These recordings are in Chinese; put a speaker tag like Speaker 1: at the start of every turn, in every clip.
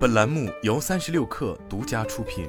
Speaker 1: 本栏目由三十六氪独家出品。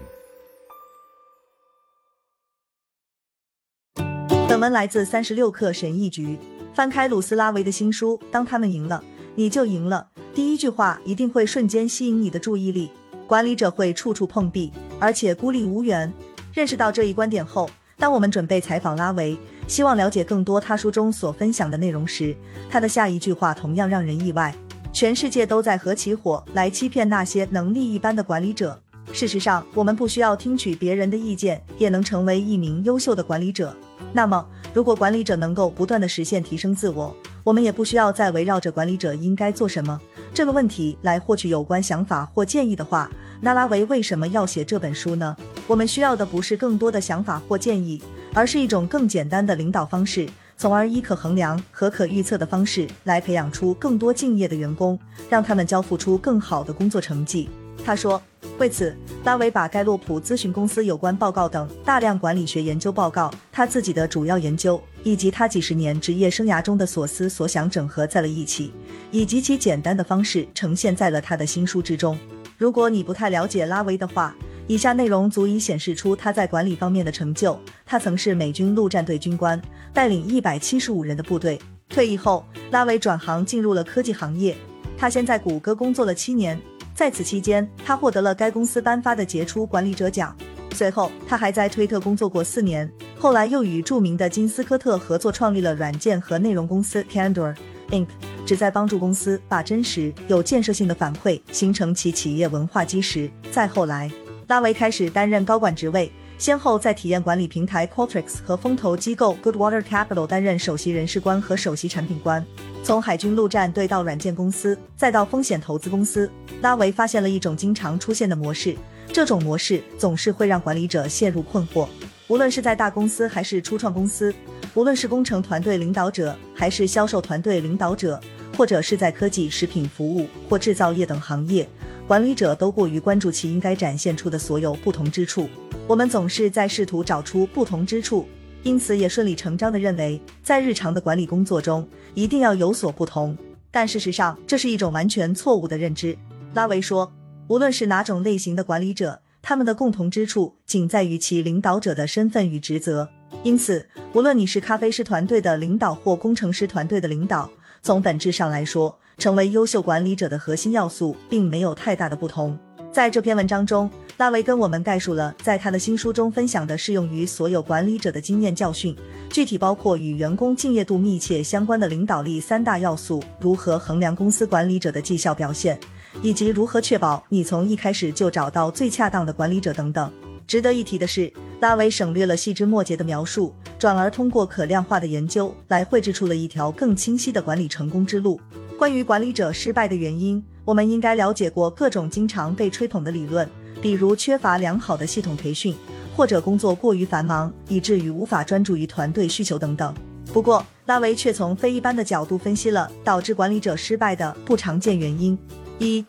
Speaker 2: 本文来自三十六氪神译局。翻开鲁斯拉维的新书《当他们赢了，你就赢了》，第一句话一定会瞬间吸引你的注意力。管理者会处处碰壁，而且孤立无援。认识到这一观点后，当我们准备采访拉维，希望了解更多他书中所分享的内容时，他的下一句话同样让人意外。全世界都在合起伙来欺骗那些能力一般的管理者。事实上，我们不需要听取别人的意见，也能成为一名优秀的管理者。那么，如果管理者能够不断的实现提升自我，我们也不需要再围绕着管理者应该做什么这个问题来获取有关想法或建议的话，那拉维为什么要写这本书呢？我们需要的不是更多的想法或建议，而是一种更简单的领导方式。从而以可衡量和可预测的方式来培养出更多敬业的员工，让他们交付出更好的工作成绩。他说，为此，拉维把盖洛普咨询公司有关报告等大量管理学研究报告、他自己的主要研究以及他几十年职业生涯中的所思所想整合在了一起，以极其简单的方式呈现在了他的新书之中。如果你不太了解拉维的话，以下内容足以显示出他在管理方面的成就。他曾是美军陆战队军官，带领一百七十五人的部队。退役后，拉维转行进入了科技行业。他先在谷歌工作了七年，在此期间，他获得了该公司颁发的杰出管理者奖。随后，他还在推特工作过四年，后来又与著名的金斯科特合作创立了软件和内容公司 Candor Inc，旨在帮助公司把真实、有建设性的反馈形成其企业文化基石。再后来，拉维开始担任高管职位，先后在体验管理平台 Qualtrics 和风投机构 Goodwater Capital 担任首席人事官和首席产品官。从海军陆战队到软件公司，再到风险投资公司，拉维发现了一种经常出现的模式。这种模式总是会让管理者陷入困惑。无论是在大公司还是初创公司，无论是工程团队领导者还是销售团队领导者，或者是在科技、食品服务或制造业等行业。管理者都过于关注其应该展现出的所有不同之处，我们总是在试图找出不同之处，因此也顺理成章地认为，在日常的管理工作中一定要有所不同。但事实上，这是一种完全错误的认知。拉维说，无论是哪种类型的管理者，他们的共同之处仅在于其领导者的身份与职责。因此，无论你是咖啡师团队的领导或工程师团队的领导，从本质上来说。成为优秀管理者的核心要素，并没有太大的不同。在这篇文章中，拉维跟我们概述了在他的新书中分享的适用于所有管理者的经验教训，具体包括与员工敬业度密切相关的领导力三大要素，如何衡量公司管理者的绩效表现，以及如何确保你从一开始就找到最恰当的管理者等等。值得一提的是，拉维省略了细枝末节的描述，转而通过可量化的研究来绘制出了一条更清晰的管理成功之路。关于管理者失败的原因，我们应该了解过各种经常被吹捧的理论，比如缺乏良好的系统培训，或者工作过于繁忙以至于无法专注于团队需求等等。不过，拉维却从非一般的角度分析了导致管理者失败的不常见原因。一、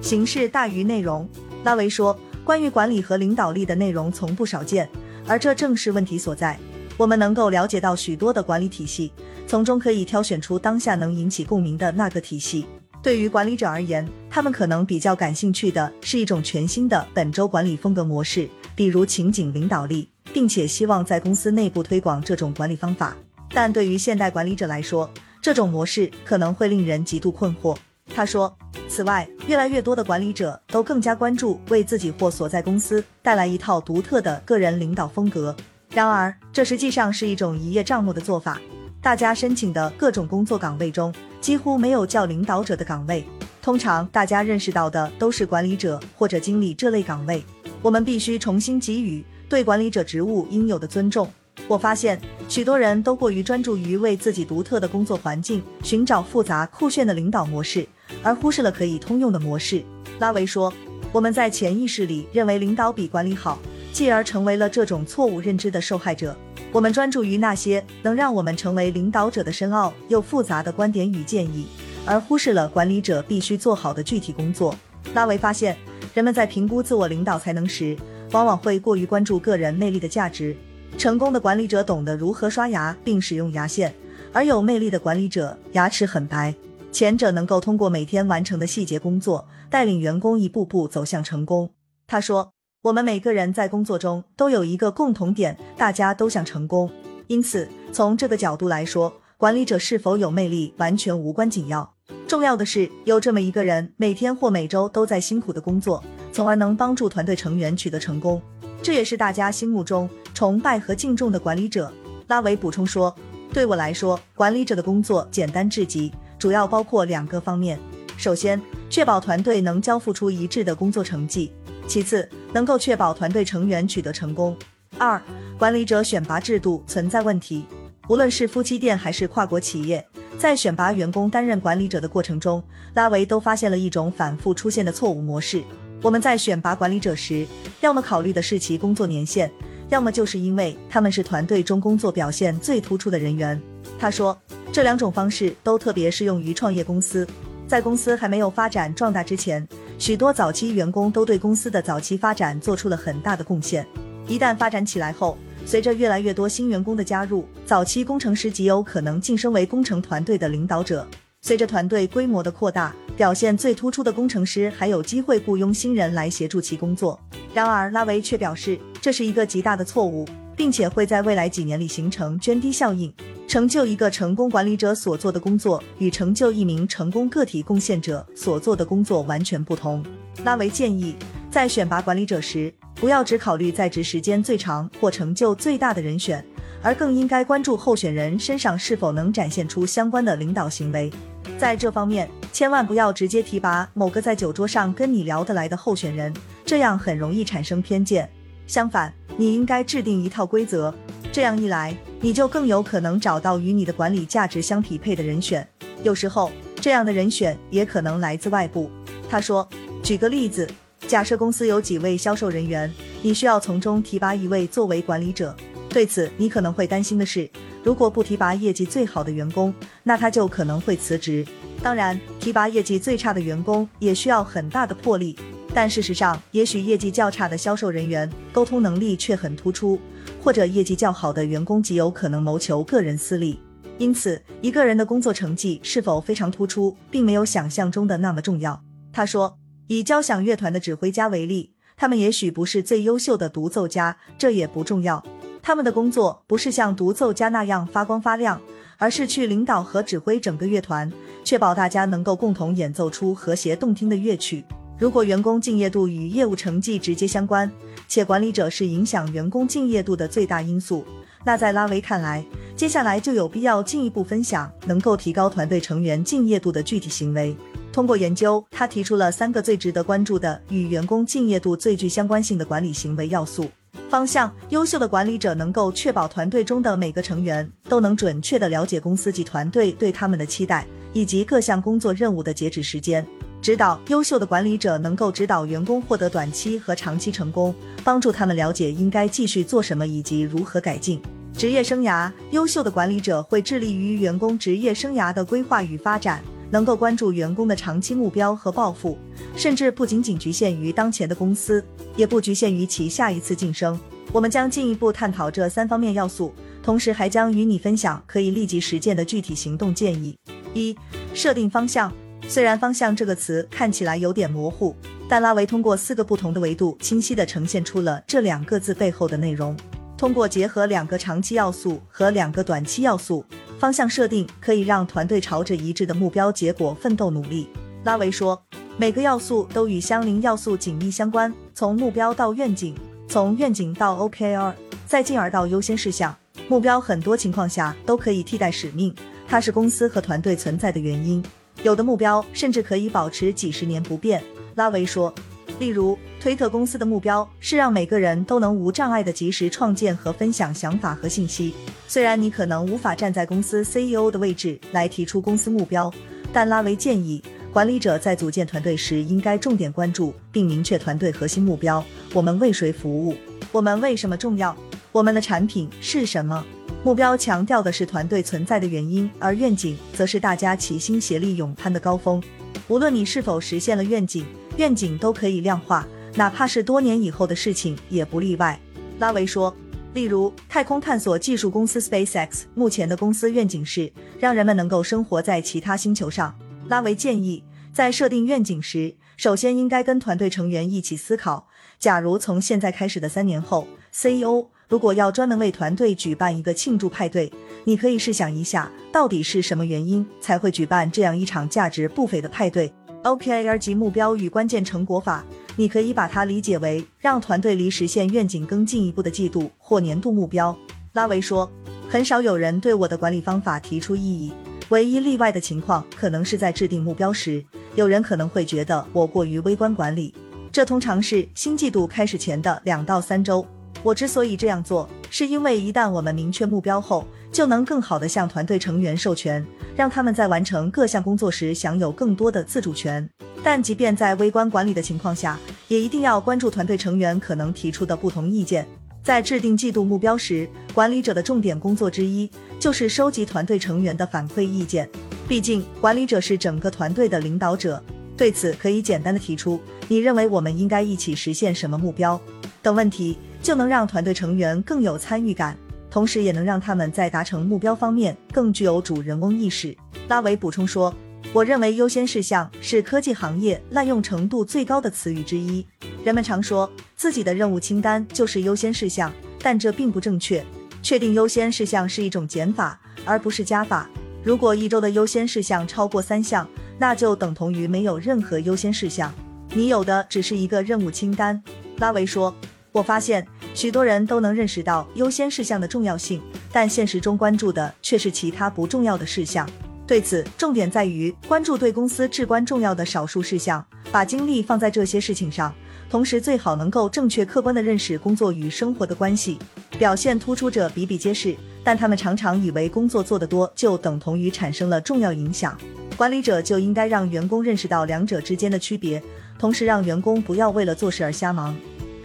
Speaker 2: 形式大于内容。拉维说，关于管理和领导力的内容从不少见，而这正是问题所在。我们能够了解到许多的管理体系。从中可以挑选出当下能引起共鸣的那个体系。对于管理者而言，他们可能比较感兴趣的是一种全新的本周管理风格模式，比如情景领导力，并且希望在公司内部推广这种管理方法。但对于现代管理者来说，这种模式可能会令人极度困惑。他说，此外，越来越多的管理者都更加关注为自己或所在公司带来一套独特的个人领导风格。然而，这实际上是一种一叶障目的做法。大家申请的各种工作岗位中，几乎没有叫领导者的岗位。通常大家认识到的都是管理者或者经理这类岗位。我们必须重新给予对管理者职务应有的尊重。我发现许多人都过于专注于为自己独特的工作环境寻找复杂酷炫的领导模式，而忽视了可以通用的模式。拉维说：“我们在潜意识里认为领导比管理好，继而成为了这种错误认知的受害者。”我们专注于那些能让我们成为领导者的深奥又复杂的观点与建议，而忽视了管理者必须做好的具体工作。拉维发现，人们在评估自我领导才能时，往往会过于关注个人魅力的价值。成功的管理者懂得如何刷牙并使用牙线，而有魅力的管理者牙齿很白。前者能够通过每天完成的细节工作，带领员工一步步走向成功。他说：“我们每个人在工作中都有一个共同点，大家都想成功。因此，从这个角度来说，管理者是否有魅力完全无关紧要。重要的是有这么一个人，每天或每周都在辛苦的工作，从而能帮助团队成员取得成功。这也是大家心目中崇拜和敬重的管理者。”拉维补充说：“对我来说，管理者的工作简单至极，主要包括两个方面。首先，确保团队能交付出一致的工作成绩。”其次，能够确保团队成员取得成功。二，管理者选拔制度存在问题。无论是夫妻店还是跨国企业，在选拔员工担任管理者的过程中，拉维都发现了一种反复出现的错误模式。我们在选拔管理者时，要么考虑的是其工作年限，要么就是因为他们是团队中工作表现最突出的人员。他说，这两种方式都特别适用于创业公司，在公司还没有发展壮大之前。许多早期员工都对公司的早期发展做出了很大的贡献。一旦发展起来后，随着越来越多新员工的加入，早期工程师极有可能晋升为工程团队的领导者。随着团队规模的扩大，表现最突出的工程师还有机会雇佣新人来协助其工作。然而，拉维却表示这是一个极大的错误，并且会在未来几年里形成涓滴效应。成就一个成功管理者所做的工作，与成就一名成功个体贡献者所做的工作完全不同。拉维建议，在选拔管理者时，不要只考虑在职时间最长或成就最大的人选，而更应该关注候选人身上是否能展现出相关的领导行为。在这方面，千万不要直接提拔某个在酒桌上跟你聊得来的候选人，这样很容易产生偏见。相反，你应该制定一套规则。这样一来，你就更有可能找到与你的管理价值相匹配的人选。有时候，这样的人选也可能来自外部。他说：“举个例子，假设公司有几位销售人员，你需要从中提拔一位作为管理者。对此，你可能会担心的是，如果不提拔业绩最好的员工，那他就可能会辞职。当然，提拔业绩最差的员工也需要很大的魄力。但事实上，也许业绩较差的销售人员沟通能力却很突出。”或者业绩较好的员工极有可能谋求个人私利，因此一个人的工作成绩是否非常突出，并没有想象中的那么重要。他说，以交响乐团的指挥家为例，他们也许不是最优秀的独奏家，这也不重要。他们的工作不是像独奏家那样发光发亮，而是去领导和指挥整个乐团，确保大家能够共同演奏出和谐动听的乐曲。如果员工敬业度与业务成绩直接相关，且管理者是影响员工敬业度的最大因素，那在拉维看来，接下来就有必要进一步分享能够提高团队成员敬业度的具体行为。通过研究，他提出了三个最值得关注的与员工敬业度最具相关性的管理行为要素方向。优秀的管理者能够确保团队中的每个成员都能准确地了解公司及团队对他们的期待，以及各项工作任务的截止时间。指导优秀的管理者能够指导员工获得短期和长期成功，帮助他们了解应该继续做什么以及如何改进职业生涯。优秀的管理者会致力于员工职业生涯的规划与发展，能够关注员工的长期目标和抱负，甚至不仅仅局限于当前的公司，也不局限于其下一次晋升。我们将进一步探讨这三方面要素，同时还将与你分享可以立即实践的具体行动建议。一、设定方向。虽然“方向”这个词看起来有点模糊，但拉维通过四个不同的维度，清晰地呈现出了这两个字背后的内容。通过结合两个长期要素和两个短期要素，方向设定可以让团队朝着一致的目标结果奋斗努力。拉维说，每个要素都与相邻要素紧密相关，从目标到愿景，从愿景到 OKR，再进而到优先事项。目标很多情况下都可以替代使命，它是公司和团队存在的原因。有的目标甚至可以保持几十年不变，拉维说。例如，推特公司的目标是让每个人都能无障碍的及时创建和分享想法和信息。虽然你可能无法站在公司 CEO 的位置来提出公司目标，但拉维建议管理者在组建团队时应该重点关注并明确团队核心目标：我们为谁服务？我们为什么重要？我们的产品是什么？目标强调的是团队存在的原因，而愿景则是大家齐心协力勇攀的高峰。无论你是否实现了愿景，愿景都可以量化，哪怕是多年以后的事情也不例外。拉维说，例如太空探索技术公司 SpaceX 目前的公司愿景是让人们能够生活在其他星球上。拉维建议，在设定愿景时，首先应该跟团队成员一起思考，假如从现在开始的三年后，CEO 如果要专门为团队举办一个庆祝派对，你可以试想一下，到底是什么原因才会举办这样一场价值不菲的派对？OKR 级目标与关键成果法，你可以把它理解为让团队离实现愿景更进一步的季度或年度目标。拉维说，很少有人对我的管理方法提出异议，唯一例外的情况可能是在制定目标时，有人可能会觉得我过于微观管理。这通常是新季度开始前的两到三周。我之所以这样做，是因为一旦我们明确目标后，就能更好地向团队成员授权，让他们在完成各项工作时享有更多的自主权。但即便在微观管理的情况下，也一定要关注团队成员可能提出的不同意见。在制定季度目标时，管理者的重点工作之一就是收集团队成员的反馈意见。毕竟，管理者是整个团队的领导者。对此，可以简单的提出你认为我们应该一起实现什么目标等问题。就能让团队成员更有参与感，同时也能让他们在达成目标方面更具有主人翁意识。拉维补充说：“我认为优先事项是科技行业滥用程度最高的词语之一。人们常说自己的任务清单就是优先事项，但这并不正确。确定优先事项是一种减法，而不是加法。如果一周的优先事项超过三项，那就等同于没有任何优先事项，你有的只是一个任务清单。”拉维说。我发现许多人都能认识到优先事项的重要性，但现实中关注的却是其他不重要的事项。对此，重点在于关注对公司至关重要的少数事项，把精力放在这些事情上，同时最好能够正确客观地认识工作与生活的关系。表现突出者比比皆是，但他们常常以为工作做得多就等同于产生了重要影响。管理者就应该让员工认识到两者之间的区别，同时让员工不要为了做事而瞎忙。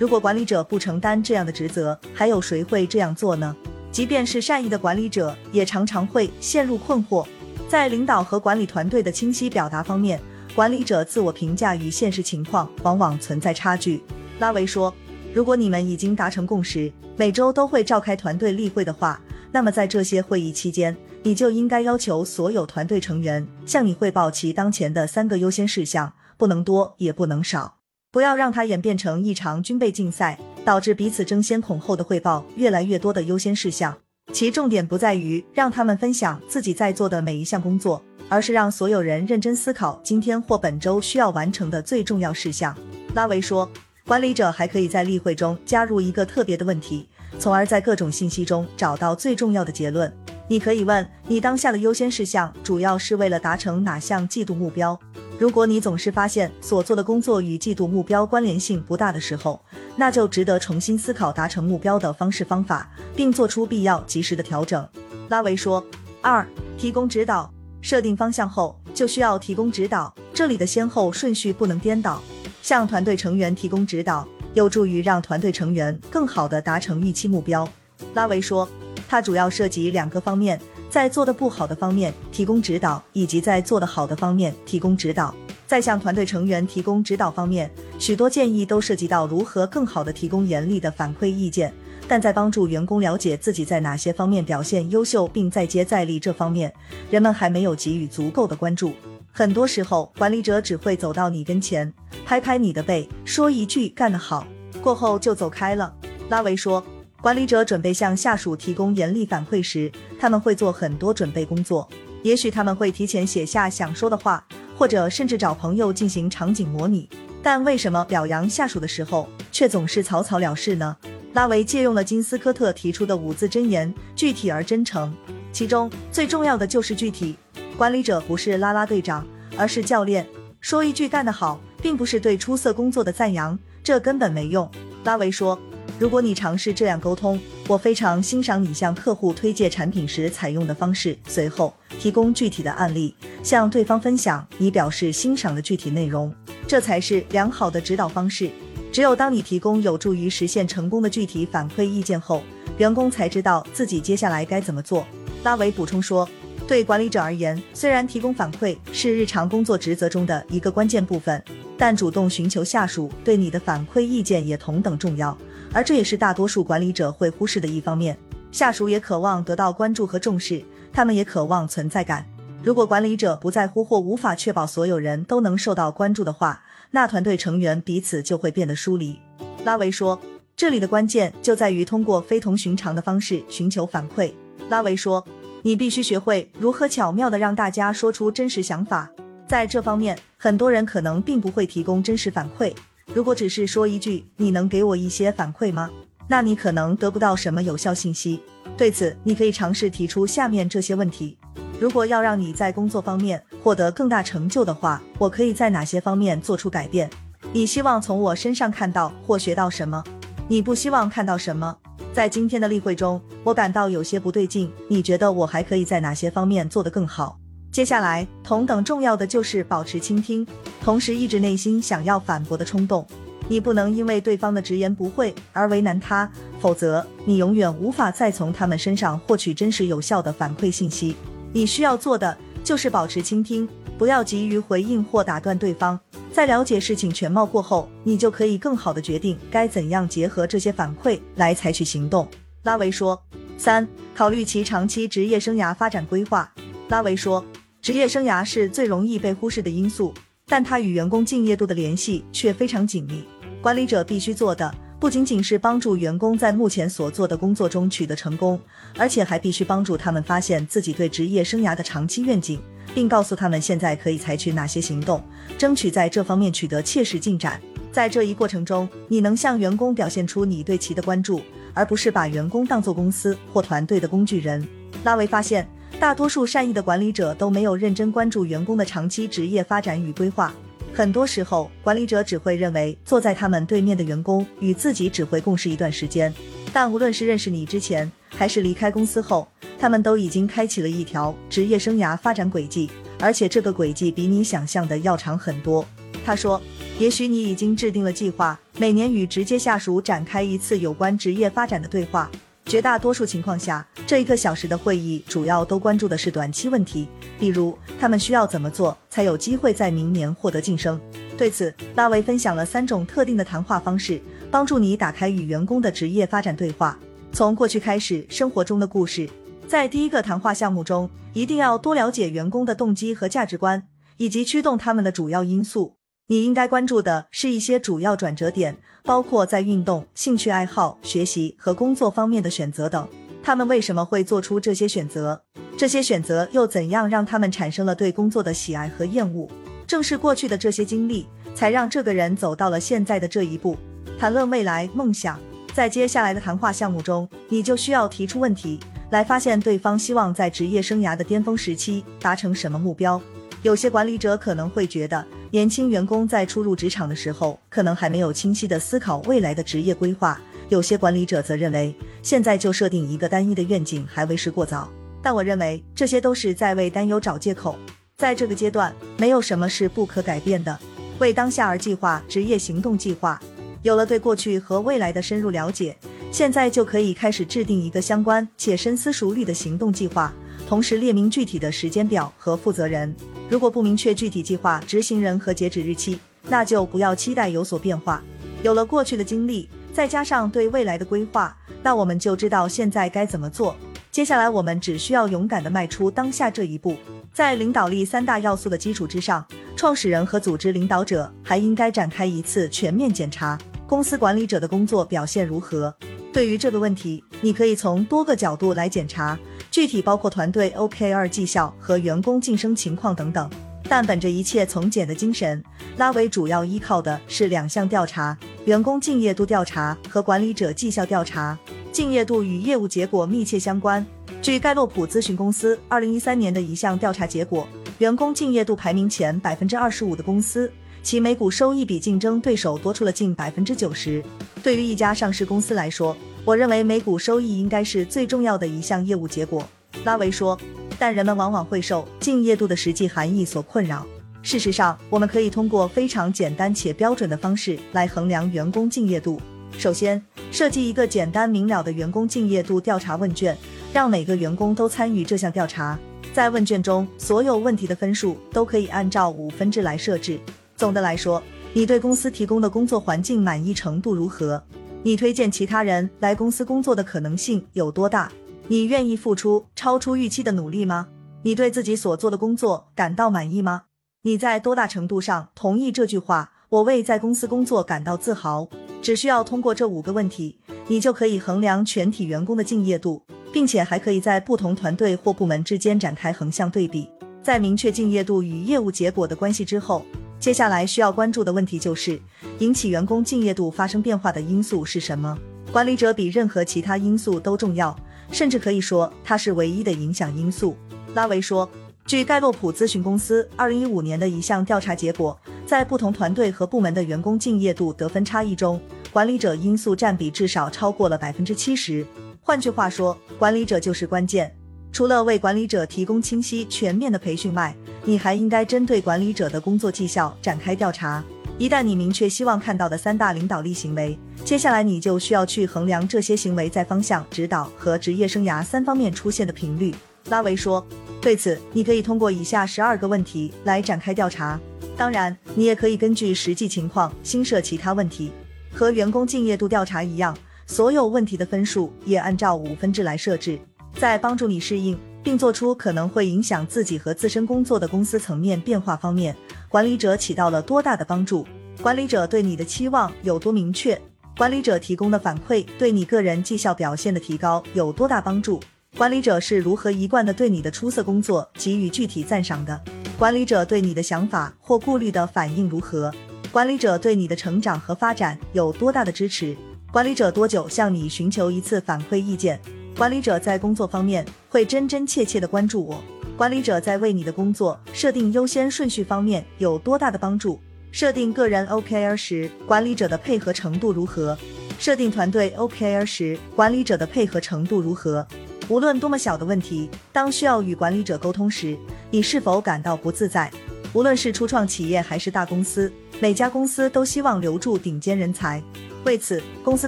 Speaker 2: 如果管理者不承担这样的职责，还有谁会这样做呢？即便是善意的管理者，也常常会陷入困惑。在领导和管理团队的清晰表达方面，管理者自我评价与现实情况往往存在差距。拉维说：“如果你们已经达成共识，每周都会召开团队例会的话，那么在这些会议期间，你就应该要求所有团队成员向你汇报其当前的三个优先事项，不能多也不能少。”不要让它演变成一场军备竞赛，导致彼此争先恐后的汇报越来越多的优先事项。其重点不在于让他们分享自己在做的每一项工作，而是让所有人认真思考今天或本周需要完成的最重要事项。拉维说，管理者还可以在例会中加入一个特别的问题，从而在各种信息中找到最重要的结论。你可以问你当下的优先事项主要是为了达成哪项季度目标。如果你总是发现所做的工作与季度目标关联性不大的时候，那就值得重新思考达成目标的方式方法，并做出必要及时的调整。拉维说：二、提供指导，设定方向后就需要提供指导，这里的先后顺序不能颠倒。向团队成员提供指导，有助于让团队成员更好地达成预期目标。拉维说，它主要涉及两个方面。在做的不好的方面提供指导，以及在做的好的方面提供指导。在向团队成员提供指导方面，许多建议都涉及到如何更好的提供严厉的反馈意见。但在帮助员工了解自己在哪些方面表现优秀并再接再厉这方面，人们还没有给予足够的关注。很多时候，管理者只会走到你跟前，拍拍你的背，说一句“干得好”，过后就走开了。拉维说。管理者准备向下属提供严厉反馈时，他们会做很多准备工作。也许他们会提前写下想说的话，或者甚至找朋友进行场景模拟。但为什么表扬下属的时候却总是草草了事呢？拉维借用了金斯科特提出的五字真言：具体而真诚。其中最重要的就是具体。管理者不是啦啦队长，而是教练。说一句干得好，并不是对出色工作的赞扬，这根本没用。拉维说。如果你尝试这样沟通，我非常欣赏你向客户推荐产品时采用的方式。随后提供具体的案例，向对方分享你表示欣赏的具体内容，这才是良好的指导方式。只有当你提供有助于实现成功的具体反馈意见后，员工才知道自己接下来该怎么做。拉维补充说，对管理者而言，虽然提供反馈是日常工作职责中的一个关键部分，但主动寻求下属对你的反馈意见也同等重要。而这也是大多数管理者会忽视的一方面。下属也渴望得到关注和重视，他们也渴望存在感。如果管理者不在乎或无法确保所有人都能受到关注的话，那团队成员彼此就会变得疏离。拉维说，这里的关键就在于通过非同寻常的方式寻求反馈。拉维说，你必须学会如何巧妙地让大家说出真实想法。在这方面，很多人可能并不会提供真实反馈。如果只是说一句“你能给我一些反馈吗”，那你可能得不到什么有效信息。对此，你可以尝试提出下面这些问题。如果要让你在工作方面获得更大成就的话，我可以在哪些方面做出改变？你希望从我身上看到或学到什么？你不希望看到什么？在今天的例会中，我感到有些不对劲。你觉得我还可以在哪些方面做得更好？接下来，同等重要的就是保持倾听，同时抑制内心想要反驳的冲动。你不能因为对方的直言不讳而为难他，否则你永远无法再从他们身上获取真实有效的反馈信息。你需要做的就是保持倾听，不要急于回应或打断对方。在了解事情全貌过后，你就可以更好的决定该怎样结合这些反馈来采取行动。拉维说：三、考虑其长期职业生涯发展规划。拉维说，职业生涯是最容易被忽视的因素，但它与员工敬业度的联系却非常紧密。管理者必须做的。不仅仅是帮助员工在目前所做的工作中取得成功，而且还必须帮助他们发现自己对职业生涯的长期愿景，并告诉他们现在可以采取哪些行动，争取在这方面取得切实进展。在这一过程中，你能向员工表现出你对其的关注，而不是把员工当作公司或团队的工具人。拉维发现，大多数善意的管理者都没有认真关注员工的长期职业发展与规划。很多时候，管理者只会认为坐在他们对面的员工与自己只会共事一段时间，但无论是认识你之前，还是离开公司后，他们都已经开启了一条职业生涯发展轨迹，而且这个轨迹比你想象的要长很多。他说：“也许你已经制定了计划，每年与直接下属展开一次有关职业发展的对话。绝大多数情况下，这一个小时的会议主要都关注的是短期问题。”比如，他们需要怎么做才有机会在明年获得晋升？对此，拉维分享了三种特定的谈话方式，帮助你打开与员工的职业发展对话。从过去开始，生活中的故事。在第一个谈话项目中，一定要多了解员工的动机和价值观，以及驱动他们的主要因素。你应该关注的是一些主要转折点，包括在运动、兴趣爱好、学习和工作方面的选择等。他们为什么会做出这些选择？这些选择又怎样让他们产生了对工作的喜爱和厌恶？正是过去的这些经历，才让这个人走到了现在的这一步。谈论未来梦想，在接下来的谈话项目中，你就需要提出问题，来发现对方希望在职业生涯的巅峰时期达成什么目标。有些管理者可能会觉得，年轻员工在初入职场的时候，可能还没有清晰的思考未来的职业规划。有些管理者则认为，现在就设定一个单一的愿景还为时过早。但我认为这些都是在为担忧找借口。在这个阶段，没有什么是不可改变的。为当下而计划职业行动计划。有了对过去和未来的深入了解，现在就可以开始制定一个相关且深思熟虑的行动计划，同时列明具体的时间表和负责人。如果不明确具体计划执行人和截止日期，那就不要期待有所变化。有了过去的经历。再加上对未来的规划，那我们就知道现在该怎么做。接下来，我们只需要勇敢地迈出当下这一步。在领导力三大要素的基础之上，创始人和组织领导者还应该展开一次全面检查：公司管理者的工作表现如何？对于这个问题，你可以从多个角度来检查，具体包括团队 OKR 绩效和员工晋升情况等等。但本着一切从简的精神，拉维主要依靠的是两项调查。员工敬业度调查和管理者绩效调查，敬业度与业务结果密切相关。据盖洛普咨询公司二零一三年的一项调查结果，员工敬业度排名前百分之二十五的公司，其每股收益比竞争对手多出了近百分之九十。对于一家上市公司来说，我认为每股收益应该是最重要的一项业务结果。拉维说，但人们往往会受敬业度的实际含义所困扰。事实上，我们可以通过非常简单且标准的方式来衡量员工敬业度。首先，设计一个简单明了的员工敬业度调查问卷，让每个员工都参与这项调查。在问卷中，所有问题的分数都可以按照五分制来设置。总的来说，你对公司提供的工作环境满意程度如何？你推荐其他人来公司工作的可能性有多大？你愿意付出超出预期的努力吗？你对自己所做的工作感到满意吗？你在多大程度上同意这句话？我为在公司工作感到自豪。只需要通过这五个问题，你就可以衡量全体员工的敬业度，并且还可以在不同团队或部门之间展开横向对比。在明确敬业度与业务结果的关系之后，接下来需要关注的问题就是引起员工敬业度发生变化的因素是什么？管理者比任何其他因素都重要，甚至可以说它是唯一的影响因素。拉维说，据盖洛普咨询公司二零一五年的一项调查结果，在不同团队和部门的员工敬业度得分差异中，管理者因素占比至少超过了百分之七十。换句话说，管理者就是关键。除了为管理者提供清晰全面的培训外，你还应该针对管理者的工作绩效展开调查。一旦你明确希望看到的三大领导力行为，接下来你就需要去衡量这些行为在方向、指导和职业生涯三方面出现的频率。拉维说，对此你可以通过以下十二个问题来展开调查。当然，你也可以根据实际情况新设其他问题。和员工敬业度调查一样，所有问题的分数也按照五分制来设置。在帮助你适应并做出可能会影响自己和自身工作的公司层面变化方面，管理者起到了多大的帮助？管理者对你的期望有多明确？管理者提供的反馈对你个人绩效表现的提高有多大帮助？管理者是如何一贯的对你的出色工作给予具体赞赏的？管理者对你的想法或顾虑的反应如何？管理者对你的成长和发展有多大的支持？管理者多久向你寻求一次反馈意见？管理者在工作方面会真真切切的关注我。管理者在为你的工作设定优先顺序方面有多大的帮助？设定个人 OKR 时，管理者的配合程度如何？设定团队 OKR 时，管理者的配合程度如何？无论多么小的问题，当需要与管理者沟通时，你是否感到不自在？无论是初创企业还是大公司，每家公司都希望留住顶尖人才。为此，公司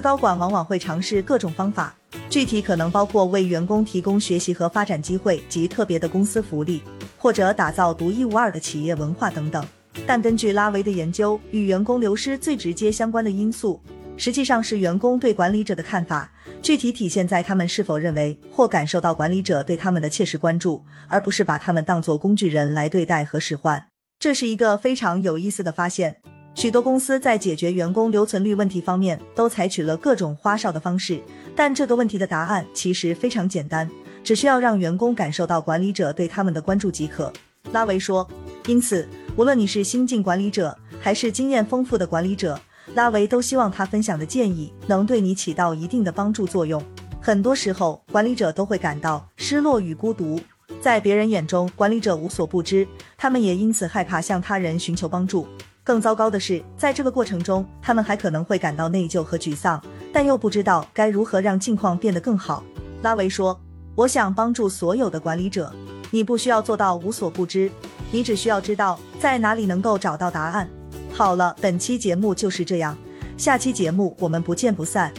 Speaker 2: 高管往往会尝试各种方法。具体可能包括为员工提供学习和发展机会及特别的公司福利，或者打造独一无二的企业文化等等。但根据拉维的研究，与员工流失最直接相关的因素，实际上是员工对管理者的看法，具体体现在他们是否认为或感受到管理者对他们的切实关注，而不是把他们当作工具人来对待和使唤。这是一个非常有意思的发现。许多公司在解决员工留存率问题方面都采取了各种花哨的方式，但这个问题的答案其实非常简单，只需要让员工感受到管理者对他们的关注即可。拉维说：“因此，无论你是新晋管理者还是经验丰富的管理者，拉维都希望他分享的建议能对你起到一定的帮助作用。很多时候，管理者都会感到失落与孤独，在别人眼中，管理者无所不知，他们也因此害怕向他人寻求帮助。”更糟糕的是，在这个过程中，他们还可能会感到内疚和沮丧，但又不知道该如何让境况变得更好。拉维说：“我想帮助所有的管理者，你不需要做到无所不知，你只需要知道在哪里能够找到答案。”好了，本期节目就是这样，下期节目我们不见不散。